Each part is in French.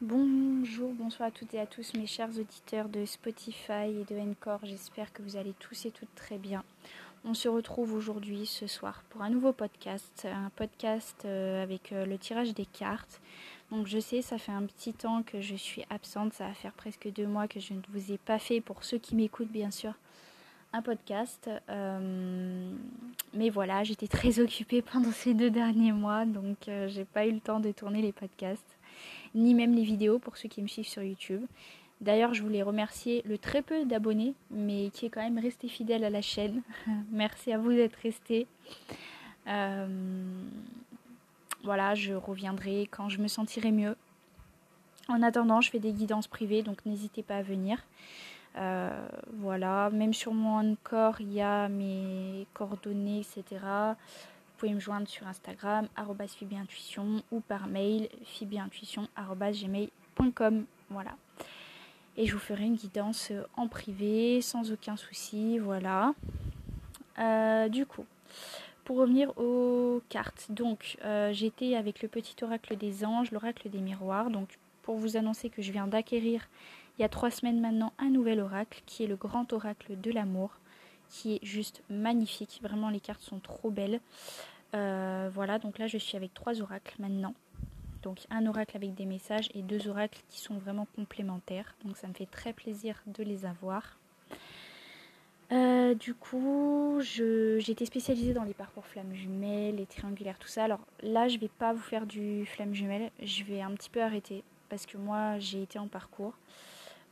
Bonjour, bonsoir à toutes et à tous mes chers auditeurs de Spotify et de Encore. J'espère que vous allez tous et toutes très bien. On se retrouve aujourd'hui, ce soir, pour un nouveau podcast, un podcast euh, avec euh, le tirage des cartes. Donc je sais, ça fait un petit temps que je suis absente, ça va faire presque deux mois que je ne vous ai pas fait, pour ceux qui m'écoutent bien sûr, un podcast. Euh, mais voilà, j'étais très occupée pendant ces deux derniers mois, donc j'ai pas eu le temps de tourner les podcasts, ni même les vidéos pour ceux qui me suivent sur YouTube. D'ailleurs, je voulais remercier le très peu d'abonnés, mais qui est quand même resté fidèle à la chaîne. Merci à vous d'être restés. Euh, voilà, je reviendrai quand je me sentirai mieux. En attendant, je fais des guidances privées, donc n'hésitez pas à venir. Euh, voilà, même sur mon corps, il y a mes coordonnées, etc. Vous pouvez me joindre sur Instagram, fibiintuition ou par mail, fibiintuition.gmail.com. Voilà et je vous ferai une guidance en privé sans aucun souci. Voilà. Euh, du coup, pour revenir aux cartes, donc euh, j'étais avec le petit oracle des anges, l'oracle des miroirs. Donc pour vous annoncer que je viens d'acquérir il y a trois semaines maintenant un nouvel oracle qui est le grand oracle de l'amour, qui est juste magnifique. Vraiment, les cartes sont trop belles. voilà, donc là je suis avec trois oracles maintenant. Donc un oracle avec des messages et deux oracles qui sont vraiment complémentaires. Donc ça me fait très plaisir de les avoir. Euh, du coup, j'étais spécialisée dans les parcours flammes jumelles, les triangulaires, tout ça. Alors là, je vais pas vous faire du flamme jumelle. Je vais un petit peu arrêter parce que moi, j'ai été en parcours.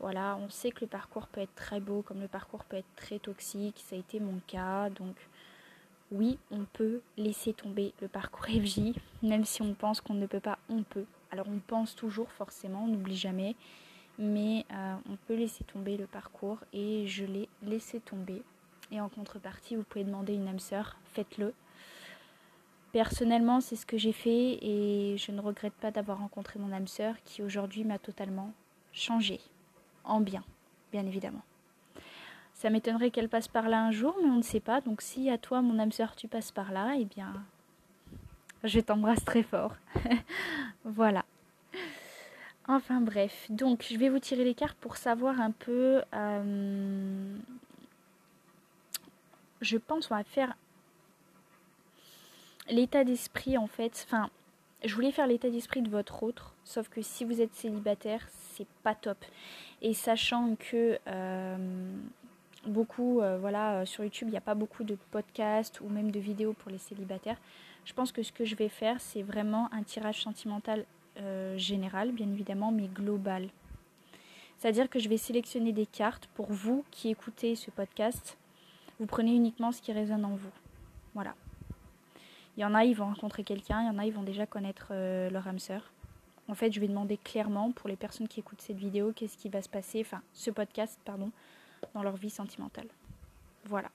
Voilà, on sait que le parcours peut être très beau, comme le parcours peut être très toxique. Ça a été mon cas. Donc oui, on peut laisser tomber le parcours FJ, même si on pense qu'on ne peut pas, on peut. Alors on pense toujours forcément, on n'oublie jamais, mais euh, on peut laisser tomber le parcours et je l'ai laissé tomber. Et en contrepartie, vous pouvez demander une âme sœur, faites-le. Personnellement, c'est ce que j'ai fait et je ne regrette pas d'avoir rencontré mon âme sœur qui aujourd'hui m'a totalement changé, en bien, bien évidemment. Ça m'étonnerait qu'elle passe par là un jour, mais on ne sait pas. Donc si à toi, mon âme sœur, tu passes par là, eh bien, je t'embrasse très fort. voilà. Enfin bref, donc je vais vous tirer les cartes pour savoir un peu. Euh, je pense qu'on va faire l'état d'esprit en fait. Je voulais faire l'état d'esprit de votre autre, sauf que si vous êtes célibataire, c'est pas top. Et sachant que euh, beaucoup, euh, voilà, euh, sur YouTube, il n'y a pas beaucoup de podcasts ou même de vidéos pour les célibataires. Je pense que ce que je vais faire, c'est vraiment un tirage sentimental général, bien évidemment, mais global. C'est-à-dire que je vais sélectionner des cartes pour vous qui écoutez ce podcast. Vous prenez uniquement ce qui résonne en vous. Voilà. Il y en a, ils vont rencontrer quelqu'un, il y en a, ils vont déjà connaître leur âme sœur. En fait, je vais demander clairement pour les personnes qui écoutent cette vidéo qu'est-ce qui va se passer, enfin ce podcast, pardon, dans leur vie sentimentale. Voilà.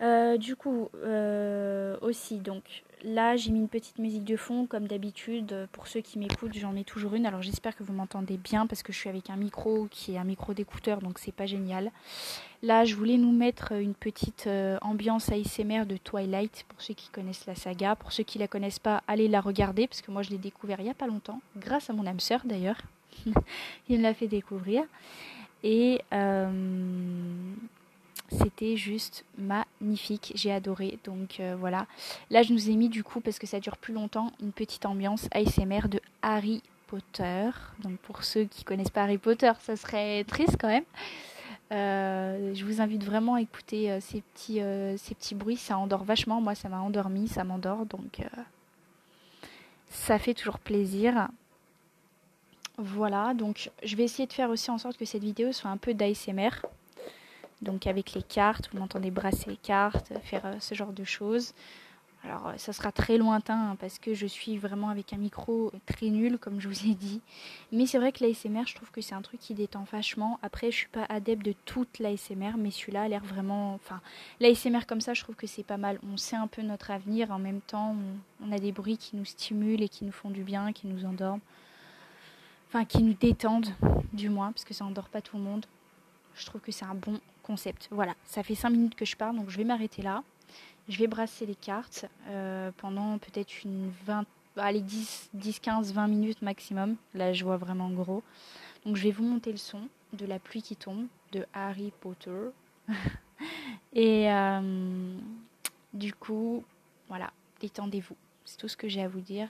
Euh, du coup, euh, aussi, donc là j'ai mis une petite musique de fond comme d'habitude. Pour ceux qui m'écoutent, j'en mets toujours une. Alors j'espère que vous m'entendez bien parce que je suis avec un micro qui est un micro d'écouteur, donc c'est pas génial. Là, je voulais nous mettre une petite euh, ambiance ASMR de Twilight pour ceux qui connaissent la saga. Pour ceux qui la connaissent pas, allez la regarder parce que moi je l'ai découvert il y a pas longtemps, grâce à mon âme sœur d'ailleurs. il me l'a fait découvrir. Et euh, c'était juste magnifique, j'ai adoré. Donc euh, voilà. Là, je nous ai mis du coup, parce que ça dure plus longtemps, une petite ambiance ASMR de Harry Potter. Donc pour ceux qui connaissent pas Harry Potter, ça serait triste quand même. Euh, je vous invite vraiment à écouter ces, petits, ces petits bruits. Ça endort vachement. Moi, ça m'a endormi, ça m'endort. Donc ça fait toujours plaisir. Voilà, donc je vais essayer de faire aussi en sorte que cette vidéo soit un peu d'ASMR. Donc avec les cartes, vous m'entendez brasser les cartes, faire euh, ce genre de choses. Alors euh, ça sera très lointain hein, parce que je suis vraiment avec un micro très nul comme je vous ai dit. Mais c'est vrai que l'ASMR, je trouve que c'est un truc qui détend vachement. Après, je suis pas adepte de toute l'ASMR, mais celui-là a l'air vraiment... Enfin, l'ASMR comme ça, je trouve que c'est pas mal. On sait un peu notre avenir. En même temps, on a des bruits qui nous stimulent et qui nous font du bien, qui nous endorment enfin qui nous détendent du moins, parce que ça endort pas tout le monde. Je trouve que c'est un bon Voilà, ça fait 5 minutes que je parle, donc je vais m'arrêter là. Je vais brasser les cartes euh, pendant peut-être une allez, 10, 10, 15, 20 minutes maximum. Là, je vois vraiment gros. Donc, je vais vous monter le son de la pluie qui tombe de Harry Potter. Et euh, du coup, voilà, détendez-vous. C'est tout ce que j'ai à vous dire.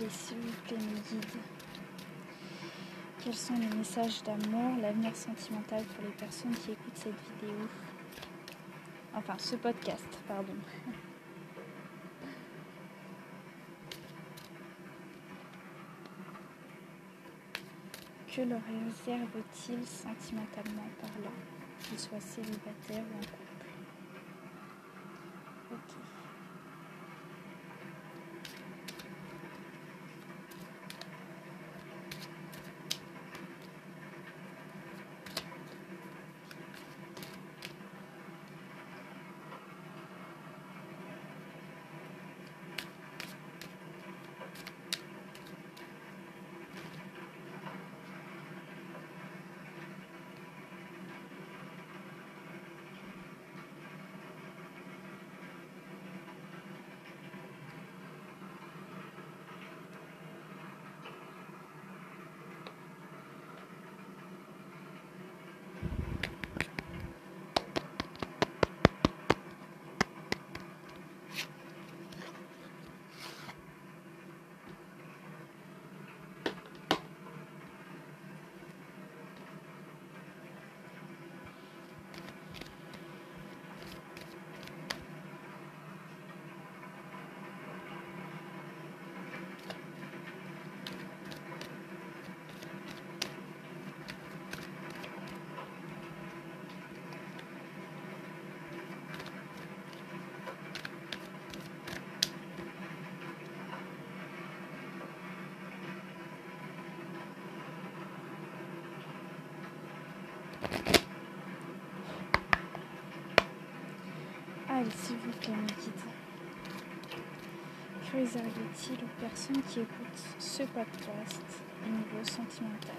Quels sont les messages d'amour, l'avenir sentimental pour les personnes qui écoutent cette vidéo? Enfin, ce podcast, pardon. Que leur réserve-t-il sentimentalement parlant, qu'ils soient célibataires ou en couple Ok. Allez, s'il vous plaît, mes guides. Que réserve-t-il aux personnes qui écoutent ce podcast au niveau sentimental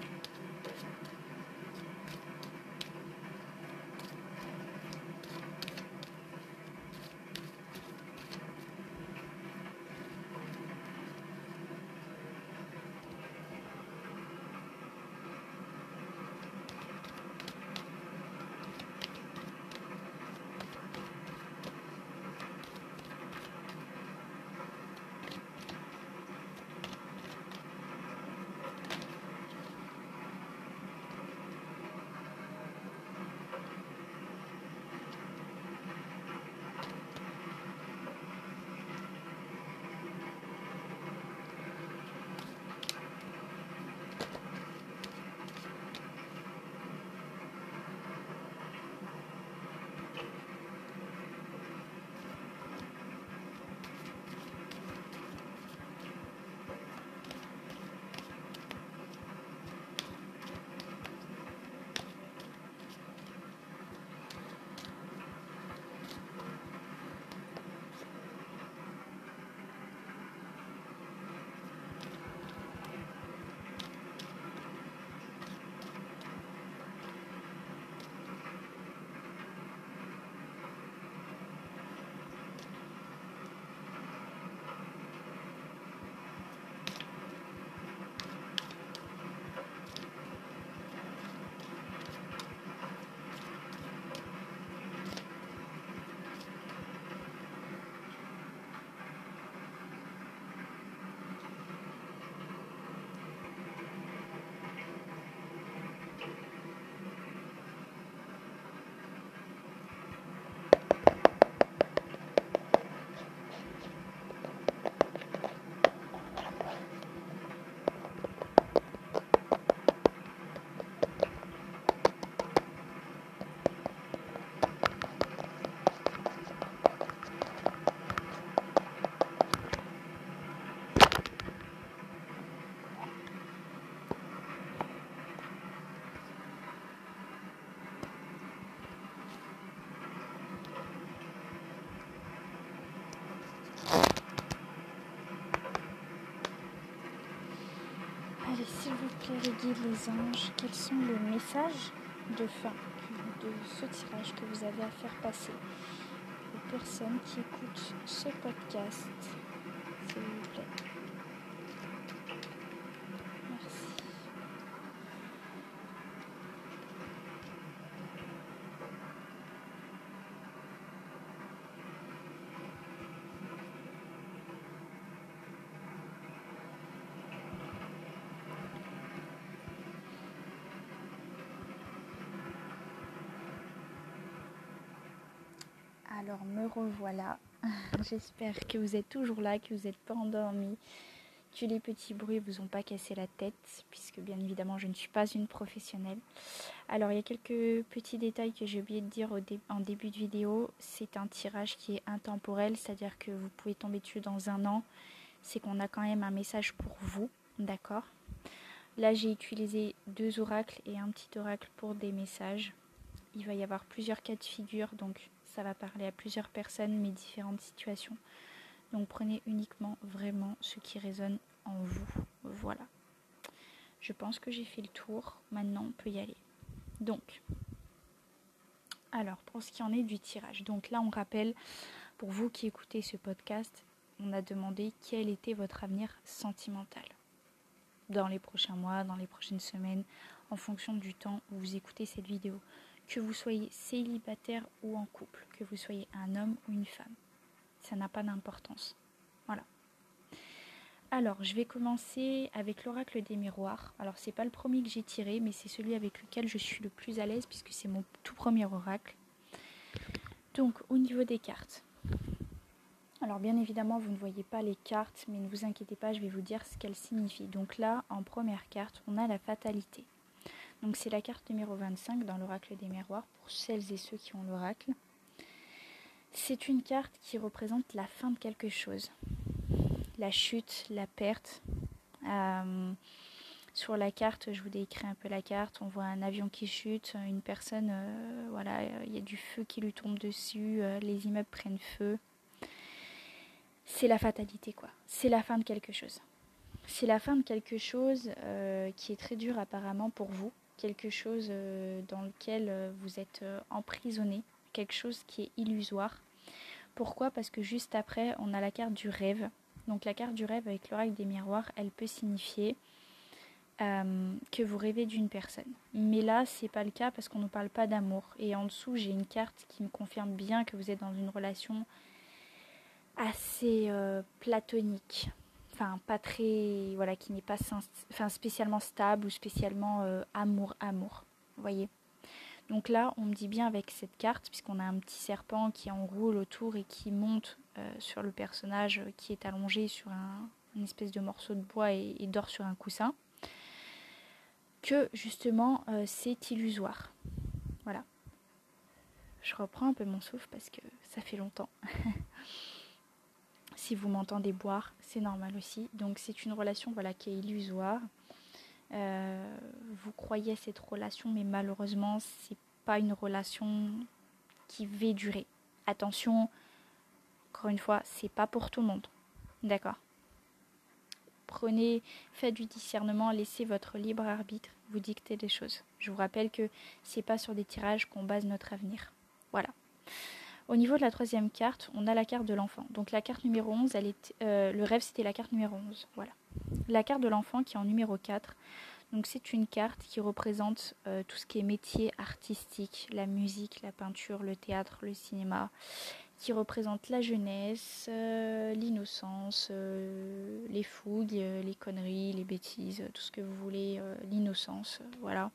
Les anges, quels sont les messages de fin de ce tirage que vous avez à faire passer aux personnes qui écoutent ce podcast, s'il vous plaît Alors me revoilà. J'espère que vous êtes toujours là, que vous n'êtes pas endormis, que les petits bruits vous ont pas cassé la tête, puisque bien évidemment je ne suis pas une professionnelle. Alors il y a quelques petits détails que j'ai oublié de dire en début de vidéo. C'est un tirage qui est intemporel, c'est-à-dire que vous pouvez tomber dessus dans un an. C'est qu'on a quand même un message pour vous, d'accord? Là j'ai utilisé deux oracles et un petit oracle pour des messages. Il va y avoir plusieurs cas de figure, donc ça va parler à plusieurs personnes, mais différentes situations. Donc prenez uniquement vraiment ce qui résonne en vous. Voilà. Je pense que j'ai fait le tour. Maintenant, on peut y aller. Donc, alors, pour ce qui en est du tirage. Donc là, on rappelle, pour vous qui écoutez ce podcast, on a demandé quel était votre avenir sentimental dans les prochains mois, dans les prochaines semaines, en fonction du temps où vous écoutez cette vidéo que vous soyez célibataire ou en couple, que vous soyez un homme ou une femme. Ça n'a pas d'importance. Voilà. Alors, je vais commencer avec l'oracle des miroirs. Alors, c'est pas le premier que j'ai tiré, mais c'est celui avec lequel je suis le plus à l'aise puisque c'est mon tout premier oracle. Donc, au niveau des cartes. Alors, bien évidemment, vous ne voyez pas les cartes, mais ne vous inquiétez pas, je vais vous dire ce qu'elles signifient. Donc là, en première carte, on a la fatalité. Donc c'est la carte numéro 25 dans l'oracle des miroirs pour celles et ceux qui ont l'oracle. C'est une carte qui représente la fin de quelque chose, la chute, la perte. Euh, sur la carte, je vous décris un peu la carte. On voit un avion qui chute, une personne, euh, voilà, il y a du feu qui lui tombe dessus, euh, les immeubles prennent feu. C'est la fatalité, quoi. C'est la fin de quelque chose. C'est la fin de quelque chose qui est très dur apparemment pour vous quelque chose euh, dans lequel euh, vous êtes euh, emprisonné, quelque chose qui est illusoire. Pourquoi? Parce que juste après, on a la carte du rêve. Donc la carte du rêve avec l'oracle des miroirs, elle peut signifier que vous rêvez d'une personne. Mais là, c'est pas le cas parce qu'on ne parle pas d'amour. Et en dessous, j'ai une carte qui me confirme bien que vous êtes dans une relation assez platonique pas très, voilà, qui n'est pas enfin, spécialement stable ou spécialement euh, amour, amour. Vous voyez Donc là, on me dit bien avec cette carte, puisqu'on a un petit serpent qui enroule autour et qui monte euh, sur le personnage qui est allongé sur un, une espèce de morceau de bois et, dort sur un coussin, que justement euh, c'est illusoire. Voilà. Je reprends un peu mon souffle parce que ça fait longtemps. Si vous m'entendez boire, c'est normal aussi. Donc c'est une relation voilà, qui est illusoire. Euh, vous croyez à cette relation, mais malheureusement, c'est pas une relation qui va durer. Attention, encore une fois, c'est pas pour tout le monde. D'accord Prenez, faites du discernement, laissez votre libre arbitre vous dicter des choses. Je vous rappelle que c'est pas sur des tirages qu'on base notre avenir. Voilà. Au niveau de la troisième carte, on a la carte de l'enfant. Donc la carte numéro 11, elle est, euh, le rêve c'était la carte numéro 11. Voilà. La carte de l'enfant qui est en numéro 4. Donc c'est une carte qui représente euh, tout ce qui est métier artistique, la musique, la peinture, le théâtre, le cinéma, qui représente la jeunesse, euh, l'innocence, les fougues, les conneries, les bêtises, tout ce que vous voulez, l'innocence, voilà.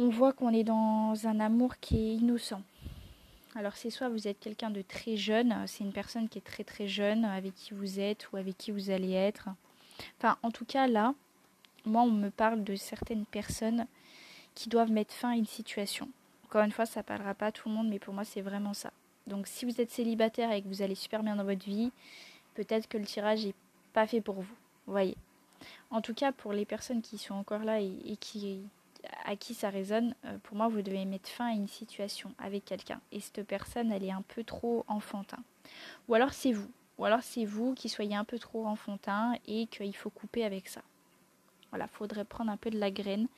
On voit qu'on est dans un amour qui est innocent, alors c'est soit vous êtes quelqu'un de très jeune, c'est une personne qui est très très jeune avec qui vous êtes ou avec qui vous allez être. Enfin en tout cas là, moi on me parle de certaines personnes qui doivent mettre fin à une situation. Encore une fois, ça parlera pas à tout le monde, mais pour moi c'est vraiment ça. Donc si vous êtes célibataire et que vous allez super bien dans votre vie, peut-être que le tirage n'est pas fait pour vous. voyez. En tout cas, pour les personnes qui sont encore là et qui à qui ça résonne, euh, pour moi, vous devez mettre fin à une situation avec quelqu'un. Et cette personne, elle est un peu trop enfantin. Ou alors c'est vous. Ou alors c'est vous qui soyez un peu trop enfantin et qu'il faut couper avec ça. Voilà, faudrait prendre un peu de la graine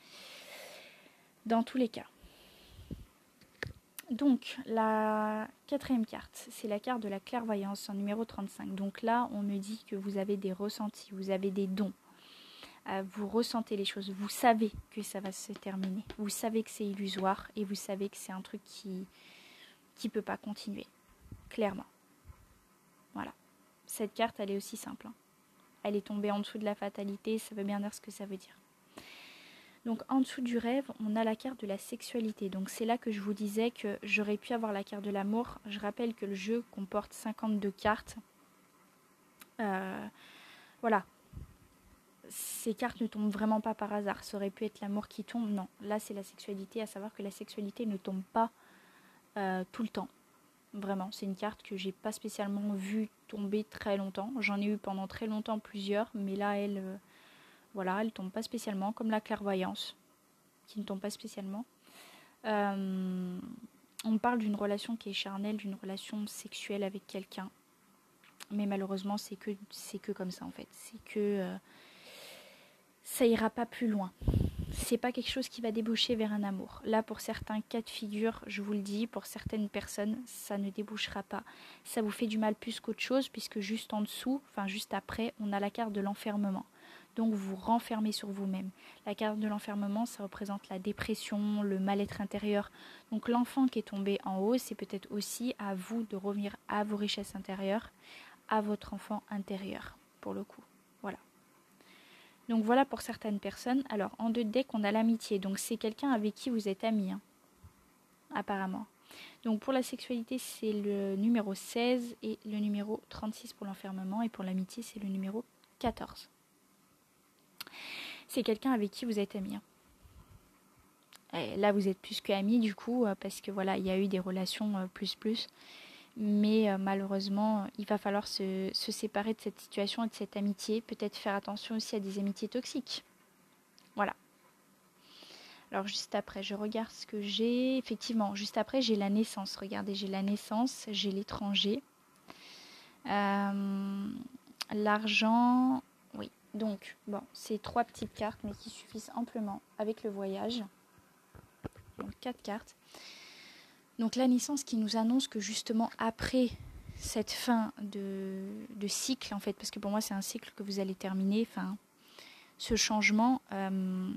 dans tous les cas. Donc, la quatrième carte, c'est la carte de la clairvoyance en numéro 35. Donc là, on me dit que vous avez des ressentis, vous avez des dons. Euh, vous ressentez les choses, vous savez que ça va se terminer. Vous savez que c'est illusoire et vous savez que c'est un truc qui qui peut pas continuer. Clairement. Voilà. Cette carte, elle est aussi simple. Hein. Elle est tombée en dessous de la fatalité, ça veut bien dire ce que ça veut dire. Donc en dessous du rêve, on a la carte de la sexualité. Donc c'est là que je vous disais que j'aurais pu avoir la carte de l'amour. Je rappelle que le jeu comporte 52 cartes. Euh, voilà. Ces cartes ne tombent vraiment pas par hasard. Ça aurait pu être l'amour qui tombe. Non, là c'est la sexualité, à savoir que la sexualité ne tombe pas euh, tout le temps. Vraiment, c'est une carte que j'ai pas spécialement vue tomber très longtemps. J'en ai eu pendant très longtemps plusieurs, mais là elle... Euh, voilà, elle tombe pas spécialement, comme la clairvoyance, qui ne tombe pas spécialement. Euh, on parle d'une relation qui est charnelle, d'une relation sexuelle avec quelqu'un. Mais malheureusement, c'est que, c'est que comme ça en fait. C'est que ça ira pas plus loin. C'est pas quelque chose qui va déboucher vers un amour. Là, pour certains cas de figure, je vous le dis, pour certaines personnes, ça ne débouchera pas. Ça vous fait du mal plus qu'autre chose, puisque juste en dessous, enfin juste après, on a la carte de l'enfermement. Donc vous renfermez sur vous-même. La carte de l'enfermement, ça représente la dépression, le mal-être intérieur. Donc l'enfant qui est tombé en haut, c'est peut-être aussi à vous de revenir à vos richesses intérieures, à votre enfant intérieur, pour le coup. Donc voilà pour certaines personnes. Alors en deux decks, on a l'amitié. Donc c'est quelqu'un avec qui vous êtes ami, hein, apparemment. Donc pour la sexualité, c'est le numéro 16 et le numéro 36 pour l'enfermement. Et pour l'amitié, c'est le numéro 14 c'est quelqu'un avec qui vous êtes ami. là, vous êtes plus que amis du coup, euh, parce que voilà, il y a eu des relations euh, plus plus. Mais euh, malheureusement, il va falloir se, séparer de cette situation et de cette amitié. Peut-être faire attention aussi à des amitiés toxiques. Voilà. Alors juste après, je regarde ce que j'ai. Effectivement, juste après, j'ai la naissance. Regardez, j'ai la naissance, j'ai l'étranger. L'argent, donc, bon, c'est trois petites cartes, mais qui suffisent amplement avec le voyage. Donc, quatre cartes. Donc, la naissance qui nous annonce que justement après cette fin de, cycle, en fait, parce que pour moi, c'est un cycle que vous allez terminer, enfin, ce changement, euh,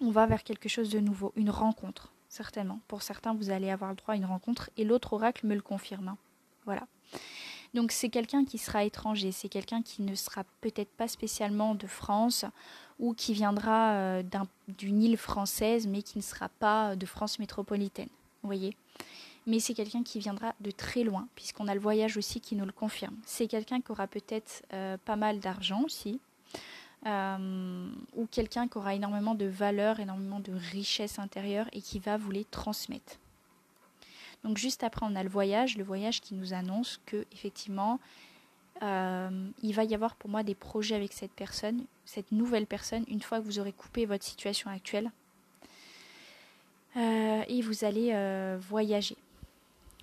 on va vers quelque chose de nouveau, une rencontre, certainement. Pour certains, vous allez avoir le droit à une rencontre, et l'autre oracle me le confirme. Voilà. Donc c'est quelqu'un qui sera étranger, c'est quelqu'un qui ne sera peut-être pas spécialement de France ou qui viendra euh, d'une île française mais qui ne sera pas de France métropolitaine. Vous voyez mais c'est quelqu'un qui viendra de très loin, puisqu'on a le voyage aussi qui nous le confirme. C'est quelqu'un qui aura peut-être euh, pas mal d'argent aussi, euh, ou quelqu'un qui aura énormément de valeur, énormément de richesse intérieure et qui va vous les transmettre. Donc juste après, on a le voyage, le voyage qui nous annonce que effectivement, euh, il va y avoir pour moi des projets avec cette personne, cette nouvelle personne, une fois que vous aurez coupé votre situation actuelle. Euh, et vous allez euh, voyager.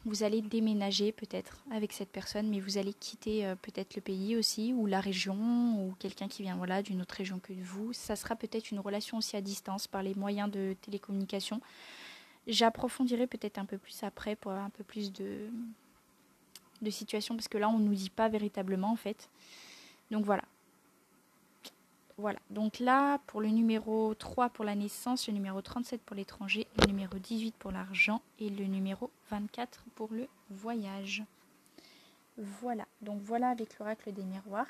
Vous allez déménager peut-être avec cette personne, mais vous allez quitter peut-être le pays aussi, ou la région, ou quelqu'un qui vient voilà, d'une autre région que vous. Ça sera peut-être une relation aussi à distance par les moyens de télécommunication. J'approfondirai peut-être un peu plus après pour avoir un peu plus de, de situations, parce que là, on ne nous dit pas véritablement, en fait. Donc voilà. Voilà. Donc là, pour le numéro 3 pour la naissance, le numéro 37 pour l'étranger, le numéro 18 pour l'argent et le numéro 24 pour le voyage. Voilà. Donc voilà avec l'oracle des miroirs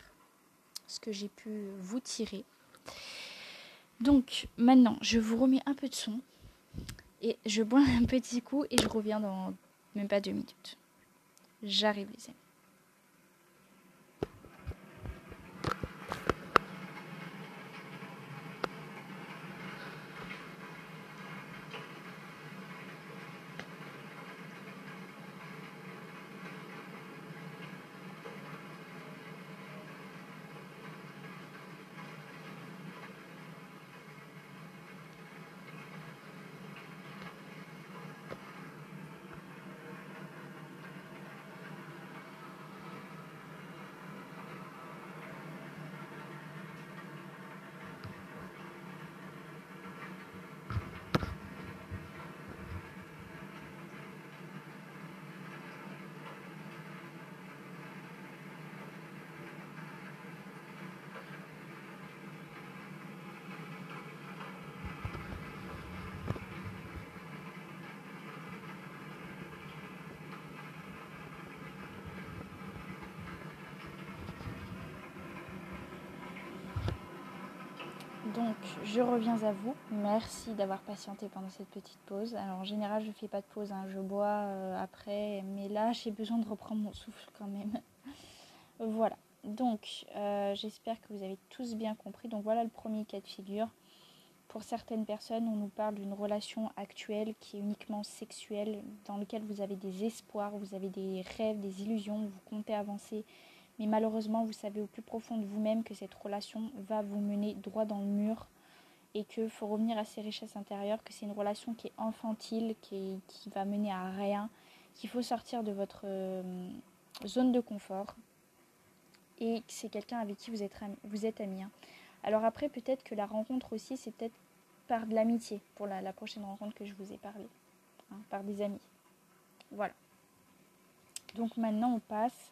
ce que j'ai pu vous tirer. Donc maintenant, je vous remets un peu de son. Et je bois un petit coup et je reviens dans même pas deux minutes. J'arrive les amis. Donc je reviens à vous. Merci d'avoir patienté pendant cette petite pause. Alors en général, je ne fais pas de pause, hein. je bois euh, après, mais là j'ai besoin de reprendre mon souffle quand même. voilà. Donc euh, j'espère que vous avez tous bien compris. Donc voilà le premier cas de figure. Pour certaines personnes, on nous parle d'une relation actuelle qui est uniquement sexuelle, dans laquelle vous avez des espoirs, vous avez des rêves, des illusions, vous comptez avancer mais malheureusement, vous savez au plus profond de vous-même que cette relation va vous mener droit dans le mur et qu'il faut revenir à ses richesses intérieures, que c'est une relation qui est infantile, qui, qui va mener à rien, qu'il faut sortir de votre euh, zone de confort et que c'est quelqu'un avec qui vous êtes, vous êtes ami. Hein. Alors après, peut-être que la rencontre aussi, c'est peut-être par de l'amitié pour la, prochaine rencontre que je vous ai parlé, hein, par des amis. Voilà. Donc maintenant, on passe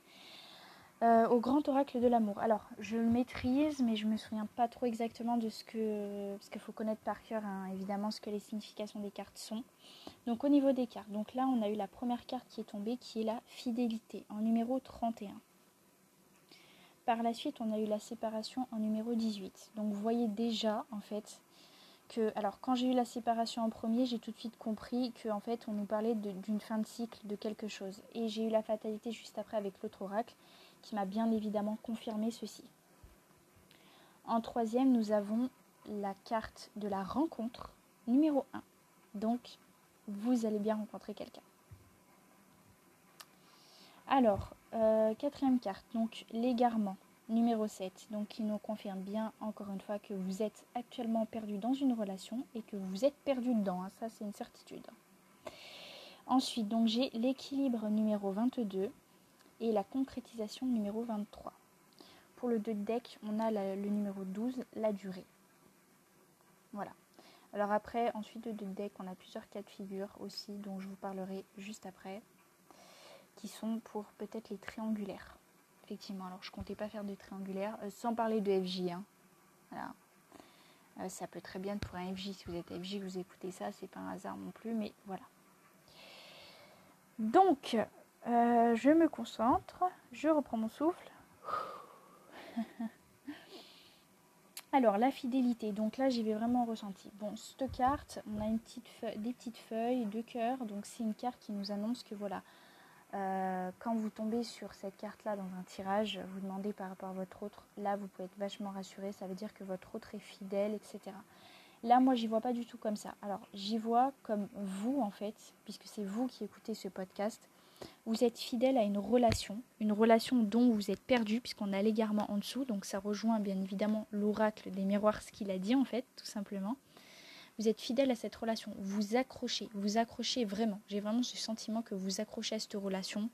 euh, au grand oracle de l'amour. Alors, je le maîtrise, mais je me souviens pas trop exactement de ce que. Parce qu'il faut connaître par cœur, hein, évidemment, ce que les significations des cartes sont. Donc, au niveau des cartes, donc là, on a eu la première carte qui est tombée, qui est la fidélité, en numéro 31. Par la suite, on a eu la séparation en numéro 18. Donc, vous voyez déjà, en fait, que. Alors, quand j'ai eu la séparation en premier, j'ai tout de suite compris que, en fait, on nous parlait d'une fin de cycle de quelque chose. Et j'ai eu la fatalité juste après avec l'autre oracle qui m'a bien évidemment confirmé ceci. En troisième, nous avons la carte de la rencontre numéro 1. Donc, vous allez bien rencontrer quelqu'un. Alors, euh, quatrième carte, donc l'égarement numéro 7, donc qui nous confirme bien encore une fois que vous êtes actuellement perdu dans une relation et que vous êtes perdu dedans, hein. ça c'est une certitude. Ensuite, donc j'ai l'équilibre numéro 22 et la concrétisation numéro 23. Pour le 2 deck, on a le numéro 12, la durée. Voilà. Alors après, ensuite de 2 deck, on a plusieurs cas de figure aussi dont je vous parlerai juste après, qui sont pour peut-être les triangulaires. Effectivement, alors je comptais pas faire de triangulaires, euh, sans parler de FJ. Hein. Voilà. Euh, ça peut très bien être pour un FJ. Si vous êtes FJ, vous écoutez ça, c'est pas un hasard non plus, mais voilà. Donc, euh, je me concentre, je reprends mon souffle. Alors, la fidélité. Donc là, j'y vais vraiment ressenti. Bon, cette carte, on a des petites feuilles, deux cœurs. Donc, c'est une carte qui nous annonce que voilà, euh, quand vous tombez sur cette carte-là dans un tirage, vous demandez par rapport à votre autre. Là, vous pouvez être vachement rassuré. Ça veut dire que votre autre est fidèle, etc. Là, moi, j'y vois pas du tout comme ça. Alors, j'y vois comme vous, en fait, puisque c'est vous qui écoutez ce podcast vous êtes fidèle à une relation, une relation dont vous êtes perdu, puisqu'on a l'égarement en dessous, donc ça rejoint bien évidemment l'oracle des miroirs, ce qu'il a dit en fait, tout simplement. Vous êtes fidèle à cette relation, vous accrochez, vous accrochez vraiment. J'ai vraiment ce sentiment que vous accrochez à cette relation,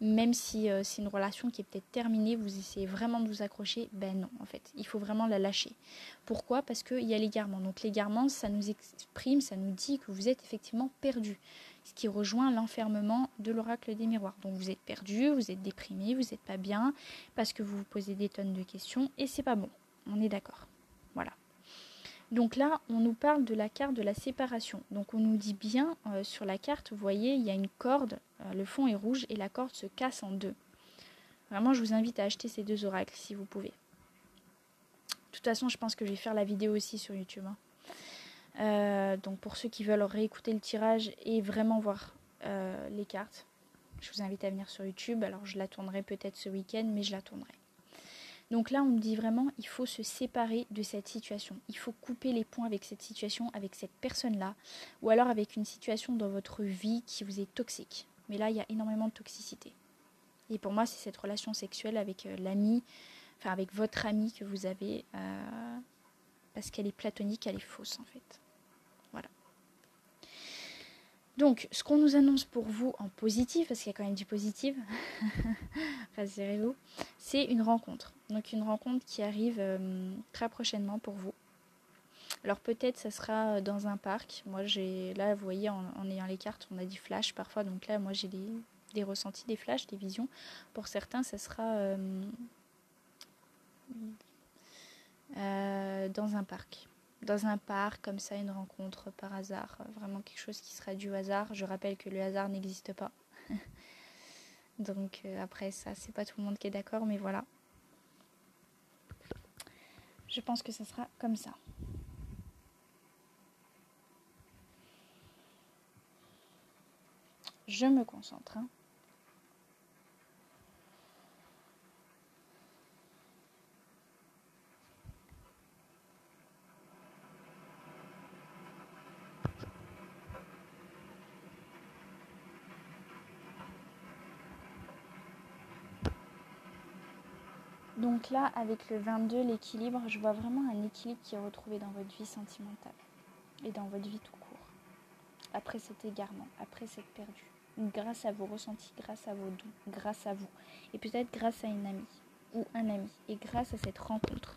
même si euh, c'est une relation qui est peut-être terminée, vous essayez vraiment de vous accrocher, ben non, en fait, il faut vraiment la lâcher. Pourquoi? Parce qu'il y a l'égarement. Donc l'égarement, ça nous exprime, ça nous dit que vous êtes effectivement perdu ce qui rejoint l'enfermement de l'oracle des miroirs. Donc vous êtes perdu, vous êtes déprimé, vous n'êtes pas bien, parce que vous vous posez des tonnes de questions, et c'est pas bon. On est d'accord. Voilà. Donc là, on nous parle de la carte de la séparation. Donc on nous dit bien euh, sur la carte, vous voyez, il y a une corde, euh, le fond est rouge et la corde se casse en deux. Vraiment, je vous invite à acheter ces deux oracles si vous pouvez. De toute façon, je pense que je vais faire la vidéo aussi sur YouTube. Hein. Euh, donc pour ceux qui veulent réécouter le tirage et vraiment voir euh, les cartes, je vous invite à venir sur YouTube. Alors je la tournerai peut-être ce week-end, mais je la tournerai. Donc là, on me dit vraiment, il faut se séparer de cette situation. Il faut couper les points avec cette situation, avec cette personne-là, ou alors avec une situation dans votre vie qui vous est toxique. Mais là, il y a énormément de toxicité. Et pour moi, c'est cette relation sexuelle avec euh, l'ami, enfin avec votre ami que vous avez, parce qu'elle est platonique, elle est fausse en fait. Donc, ce qu'on nous annonce pour vous en positif, parce qu'il y a quand même du positif, rassurez-vous, c'est une rencontre. Donc, une rencontre qui arrive euh, très prochainement pour vous. Alors, peut-être ça sera dans un parc. Moi, j'ai là, vous voyez, en, ayant les cartes, on a des flashs parfois. Donc là, moi, j'ai des, ressentis, des flashs, des visions. Pour certains, ça sera euh, euh, dans un parc dans un parc comme ça, une rencontre par hasard, vraiment quelque chose qui sera du hasard. Je rappelle que le hasard n'existe pas. Donc euh, après ça, c'est pas tout le monde qui est d'accord, mais voilà. Je pense que ça sera comme ça. Je me concentre. Hein. Donc là, avec le 22, l'équilibre, je vois vraiment un équilibre qui est retrouvé dans votre vie sentimentale et dans votre vie tout court. Après cet égarement, après cette perdue, grâce à vos ressentis, grâce à vos dons, grâce à vous, et peut-être grâce à une amie ou un ami, et grâce à cette rencontre.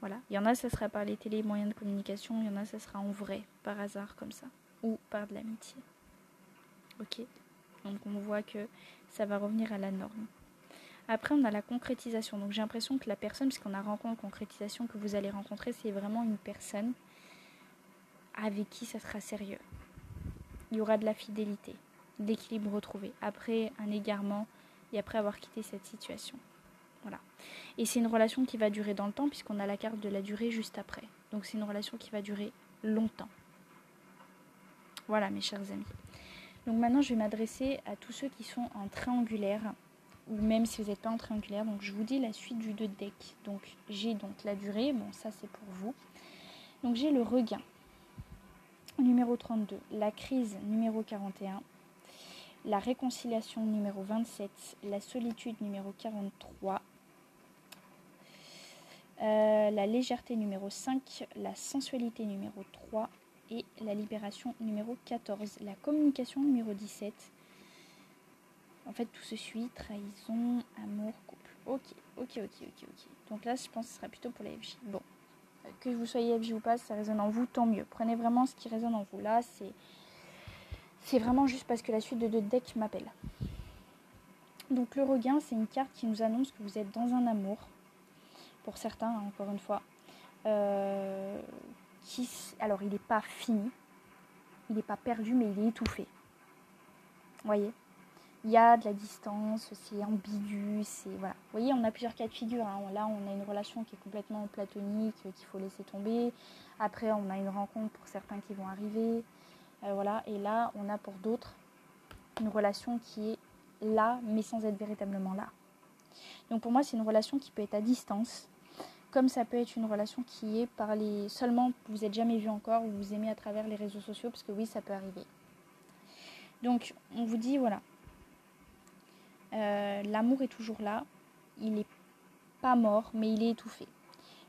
Voilà, il y en a, ça sera par les télé, moyens de communication, il y en a, ça sera en vrai, par hasard comme ça, ou par de l'amitié. Ok? Donc on voit que ça va revenir à la norme. Après, on a la concrétisation. Donc j'ai l'impression que la personne, puisqu'on a rencontre concrétisation que vous allez rencontrer, c'est vraiment une personne avec qui ça sera sérieux. Il y aura de la fidélité, de l'équilibre retrouvé, après un égarement et après avoir quitté cette situation. Voilà. Et c'est une relation qui va durer dans le temps, puisqu'on a la carte de la durée juste après. Donc c'est une relation qui va durer longtemps. Voilà, mes chers amis. Donc maintenant, je vais m'adresser à tous ceux qui sont en triangulaire ou même si vous n'êtes pas en triangulaire. Donc je vous dis la suite du 2 deck. Donc j'ai donc la durée, bon ça c'est pour vous. Donc j'ai le regain numéro 32, la crise numéro 41, la réconciliation numéro 27, la solitude numéro 43, euh, la légèreté numéro 5, la sensualité numéro 3 et la libération numéro 14, la communication numéro 17 en fait, tout se suit, trahison, amour, couple. Ok, ok, ok, ok, ok. Donc là, je pense que ce sera plutôt pour la FJ. Bon, que vous soyez FJ ou pas, ça résonne en vous, tant mieux. Prenez vraiment ce qui résonne en vous. Là, c'est c'est vraiment juste parce que la suite de deux decks m'appelle. Donc le regain, c'est une carte qui nous annonce que vous êtes dans un amour, pour certains, hein, encore une fois, euh, qui, alors il n'est pas fini, il n'est pas perdu, mais il est étouffé. Vous voyez? Il y a de la distance, c'est ambigu, c'est voilà. Vous voyez, on a plusieurs cas de figure. Hein. Là, on a une relation qui est complètement platonique, euh, qu'il faut laisser tomber. Après, on a une rencontre pour certains qui vont arriver, euh, voilà. Et là, on a pour d'autres une relation qui est là, mais sans être véritablement là. Donc pour moi, c'est une relation qui peut être à distance, comme ça peut être une relation qui est par les seulement vous n'êtes jamais vu encore ou vous aimez à travers les réseaux sociaux, parce que oui, ça peut arriver. Donc on vous dit voilà, euh, l'amour est toujours là. Il n'est pas mort, mais il est étouffé.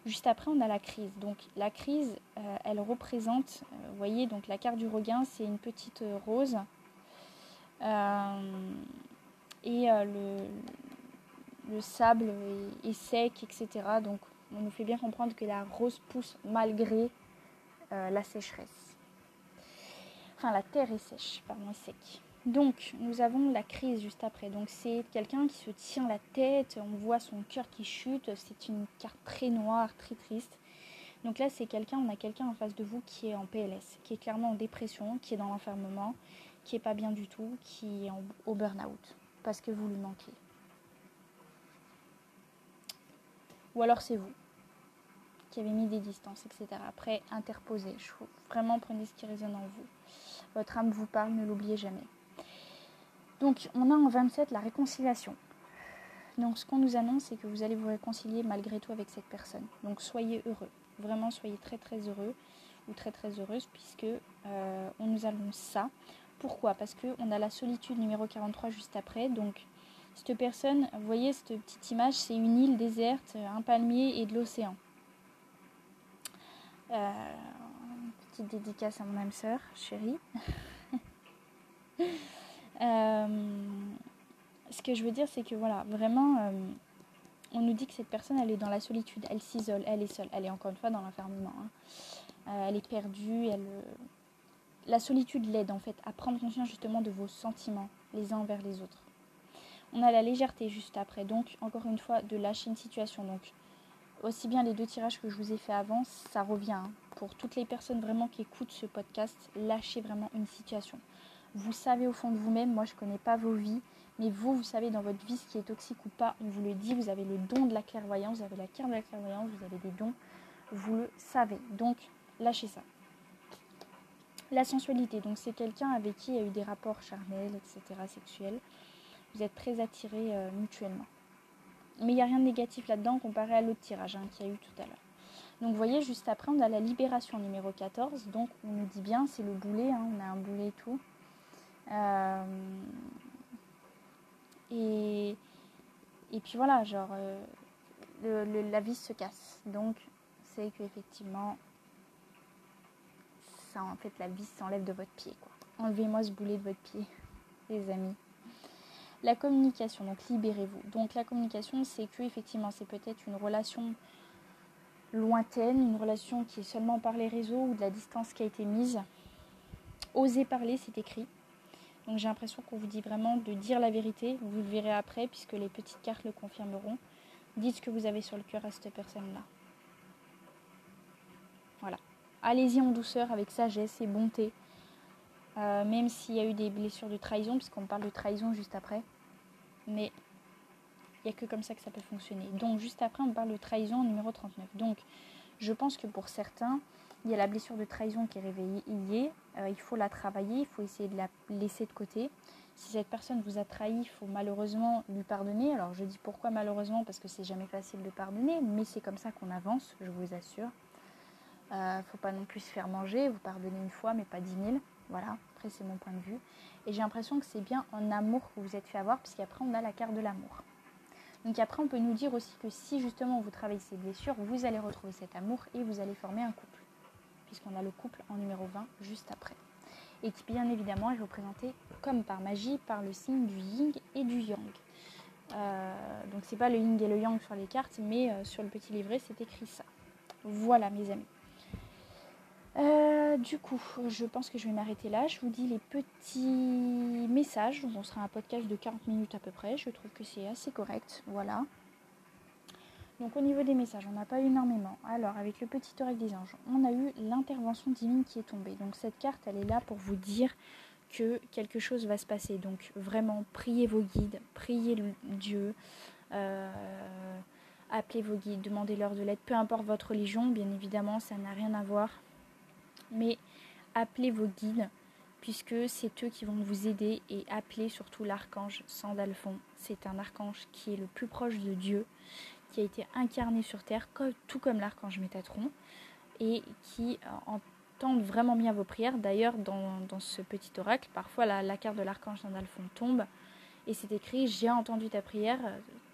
Juste après, on a la crise. Donc la crise, euh, elle représente, euh, vous voyez, donc la carte du regain, c'est une petite rose. et le, le, sable est, sec, etc. Donc on nous fait bien comprendre que la rose pousse malgré la sécheresse. Enfin, la terre est sèche, pardon, sec. Donc, nous avons la crise juste après. Donc, c'est quelqu'un qui se tient la tête, on voit son cœur qui chute. C'est une carte très noire, très triste. Donc là, c'est quelqu'un, on a quelqu'un en face de vous qui est en PLS, qui est clairement en dépression, qui est dans l'enfermement, qui est pas bien du tout, qui est au burn-out parce que vous lui manquez. Ou alors c'est vous qui avez mis des distances, etc. Après, interposez. Vraiment, prenez ce qui résonne en vous. Votre âme vous parle, ne l'oubliez jamais. Donc on a en 27 la réconciliation. Donc ce qu'on nous annonce, c'est que vous allez vous réconcilier malgré tout avec cette personne. Donc soyez heureux, vraiment soyez très très heureux ou très très heureuse puisque euh, on nous annonce ça. Pourquoi? Parce qu'on a la solitude numéro 43 juste après. Donc cette personne, vous voyez cette petite image, c'est une île déserte, un palmier et de l'océan. Euh, petite dédicace à mon âme sœur, chérie. Euh, ce que je veux dire, c'est que voilà, vraiment, euh, on nous dit que cette personne, elle est dans la solitude, elle s'isole, elle est seule, elle est encore une fois dans l'enfermement. Hein. Euh, elle est perdue, elle. La solitude l'aide en fait à prendre conscience justement de vos sentiments les uns envers les autres. On a la légèreté juste après, donc encore une fois de lâcher une situation. Donc aussi bien les deux tirages que je vous ai fait avant, ça revient. Hein. Pour toutes les personnes vraiment qui écoutent ce podcast, lâchez vraiment une situation. Vous savez au fond de vous-même, moi je ne connais pas vos vies, Mais vous, vous savez dans votre vie ce qui est toxique ou pas, on vous le dit, vous avez le don de la clairvoyance, vous avez la carte de la clairvoyance, vous avez des dons, vous le savez. Donc, lâchez ça. La sensualité, donc c'est quelqu'un avec qui il y a eu des rapports charnels, etc., sexuels. Vous êtes très attirés euh, mutuellement. Mais il n'y a rien de négatif là-dedans comparé à l'autre tirage hein, qu'il y a eu tout à l'heure. Donc vous voyez, juste après, on a la libération numéro 14. Donc on nous dit bien, c'est le boulet, hein, on a un boulet et tout. Euh, et, et puis voilà, genre, euh, la vis se casse. Donc c'est qu'effectivement, en fait, la vis s'enlève de votre pied. Enlevez-moi ce boulet de votre pied, les amis. La communication, donc libérez-vous. Donc la communication, c'est que effectivement, c'est peut-être une relation lointaine, une relation qui est seulement par les réseaux ou de la distance qui a été mise. Osez parler, c'est écrit. Donc j'ai l'impression qu'on vous dit vraiment de dire la vérité. Vous le verrez après, puisque les petites cartes le confirmeront. Dites ce que vous avez sur le cœur à cette personne-là. Voilà. Allez-y en douceur, avec sagesse et bonté. Euh, même s'il y a eu des blessures de trahison, puisqu'on parle de trahison juste après. Mais il n'y a que comme ça que ça peut fonctionner. Donc juste après, on parle de trahison numéro 39. Donc je pense que pour certains, il y a la blessure de trahison qui est réveillée. Euh, il faut la travailler, il faut essayer de la laisser de côté. Si cette personne vous a trahi, il faut malheureusement lui pardonner. Alors je dis pourquoi malheureusement parce que c'est jamais facile de pardonner, mais c'est comme ça qu'on avance, je vous assure. ne euh, faut pas non plus se faire manger, vous pardonnez une fois mais pas dix mille. Voilà, après c'est mon point de vue. Et j'ai l'impression que c'est bien en amour que vous vous êtes fait avoir, puisqu'après on a la carte de l'amour. Donc après on peut nous dire aussi que si justement vous travaillez ces blessures, vous allez retrouver cet amour et vous allez former un couple. Puisqu'on a le couple en numéro 20 juste après. Et qui bien évidemment est représenté comme par magie par le signe du yin et du yang. Euh, donc c'est pas le yin et le yang sur les cartes, mais euh, sur le petit livret c'est écrit ça. Voilà mes amis. Euh, du coup, je pense que je vais m'arrêter là. Je vous dis les petits messages. Ce sera un podcast de 40 minutes à peu près. Je trouve que c'est assez correct. Voilà. Donc au niveau des messages, on n'a pas eu énormément. Alors avec le petit oracle des anges, on a eu l'intervention divine qui est tombée. Donc cette carte, elle est là pour vous dire que quelque chose va se passer. Donc vraiment, priez vos guides, priez Dieu, euh, appelez vos guides, demandez-leur de l'aide. Peu importe votre religion, bien évidemment, ça n'a rien à voir mais appelez vos guides puisque c'est eux qui vont vous aider et appelez surtout l'archange Sandalphon. C'est un archange qui est le plus proche de Dieu, qui a été incarné sur terre, tout comme l'archange Métatron, et qui euh, entend vraiment bien vos prières. D'ailleurs, dans, ce petit oracle, parfois la, carte de l'archange Sandalphon tombe et c'est écrit J'ai entendu ta prière,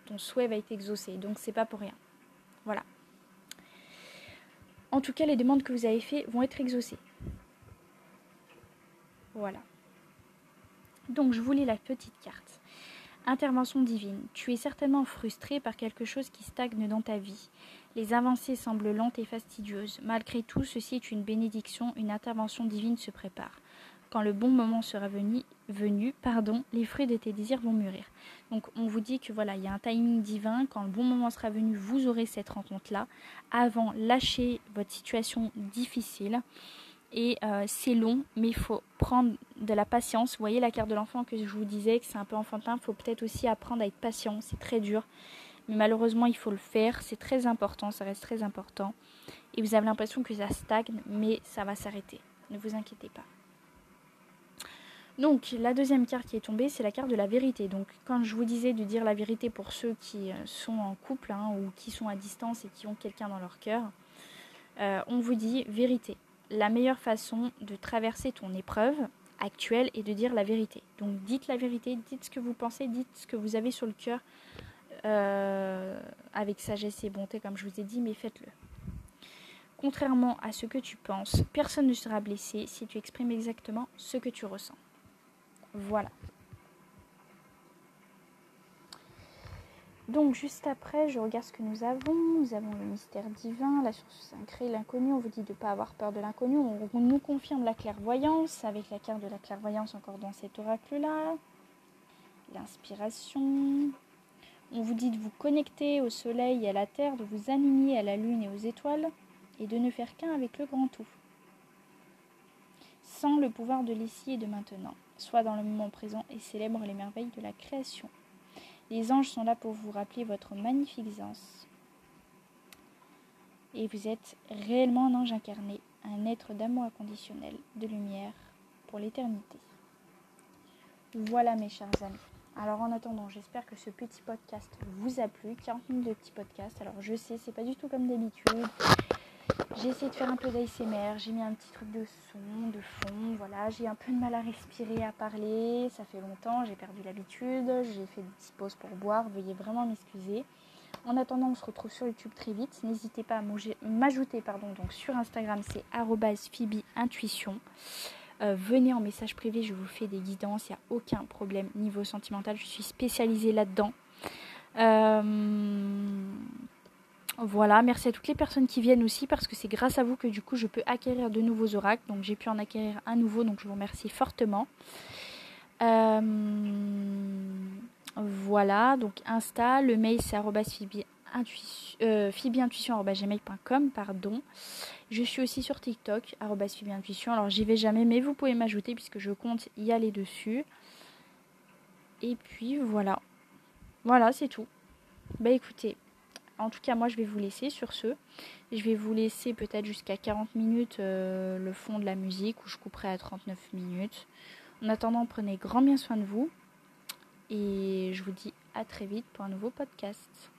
ton souhait va être exaucé. Donc c'est pas pour rien. Voilà. En tout cas, les demandes que vous avez faites vont être exaucées. Voilà. Donc, je vous lis la petite carte. Intervention divine. Tu es certainement frustré par quelque chose qui stagne dans ta vie. Les avancées semblent lentes et fastidieuses. Malgré tout, ceci est une bénédiction, une intervention divine se prépare. Quand le bon moment sera venu, venu pardon, les fruits de tes désirs vont mûrir. Donc on vous dit que voilà, il y a un timing divin. Quand le bon moment sera venu, vous aurez cette rencontre-là. Avant, lâchez votre situation difficile. Et euh, c'est long, mais il faut prendre de la patience. Vous voyez la carte de l'enfant que je vous disais, que c'est un peu enfantin. Il faut peut-être aussi apprendre à être patient. C'est très dur. Mais malheureusement, il faut le faire. C'est très important, ça reste très important. Et vous avez l'impression que ça stagne, mais ça va s'arrêter. Ne vous inquiétez pas. Donc la deuxième carte qui est tombée, c'est la carte de la vérité. Donc quand je vous disais de dire la vérité pour ceux qui euh, sont en couple hein, ou qui sont à distance et qui ont quelqu'un dans leur cœur, euh, on vous dit vérité. La meilleure façon de traverser ton épreuve actuelle est de dire la vérité. Donc dites la vérité, dites ce que vous pensez, dites ce que vous avez sur le cœur euh, avec sagesse et bonté comme je vous ai dit, mais faites-le. Contrairement à ce que tu penses, personne ne sera blessé si tu exprimes exactement ce que tu ressens. Voilà. Donc juste après, je regarde ce que nous avons. Nous avons le mystère divin, la source sacrée, l'inconnu. On vous dit de ne pas avoir peur de l'inconnu. On, nous confirme la clairvoyance avec la carte de la clairvoyance encore dans cet oracle-là. L'inspiration. On vous dit de vous connecter au soleil et à la terre, de vous aligner à la lune et aux étoiles et de ne faire qu'un avec le grand tout. Sans le pouvoir de l'ici et de maintenant Sois dans le moment présent et célèbre les merveilles de la création. Les anges sont là pour vous rappeler votre magnificence. Et vous êtes réellement un ange incarné, un être d'amour inconditionnel, de lumière pour l'éternité. Voilà mes chers amis. Alors en attendant, j'espère que ce petit podcast vous a plu. 40 minutes de petit podcast. Alors je sais, c'est pas du tout comme d'habitude. J'ai essayé de faire un peu d'ASMR, j'ai mis un petit truc de son, de fond, voilà, j'ai un peu de mal à respirer, à parler, ça fait longtemps, j'ai perdu l'habitude, j'ai fait des petites pauses pour boire, veuillez vraiment m'excuser. En attendant, on se retrouve sur YouTube très vite. N'hésitez pas à m'ajouter pardon, donc sur Instagram, c'est @phoebe_intuition. Euh, venez en message privé, je vous fais des guidances, il n'y a aucun problème niveau sentimental, je suis spécialisée là-dedans. Euh, voilà, merci à toutes les personnes qui viennent aussi parce que c'est grâce à vous que du coup je peux acquérir de nouveaux oracles. Donc j'ai pu en acquérir un nouveau, donc je vous remercie fortement. Euh, voilà, donc Insta, le mail c'est euh, pardon. Je suis aussi sur TikTok, phibeintuition. Alors j'y vais jamais, mais vous pouvez m'ajouter puisque je compte y aller dessus. Et puis voilà. Voilà, c'est tout. Bah écoutez, en tout cas, moi, je vais vous laisser sur ce. Je vais vous laisser peut-être jusqu'à 40 minutes euh, le fond de la musique, où je couperai à 39 minutes. En attendant, prenez grand bien soin de vous. Et je vous dis à très vite pour un nouveau podcast.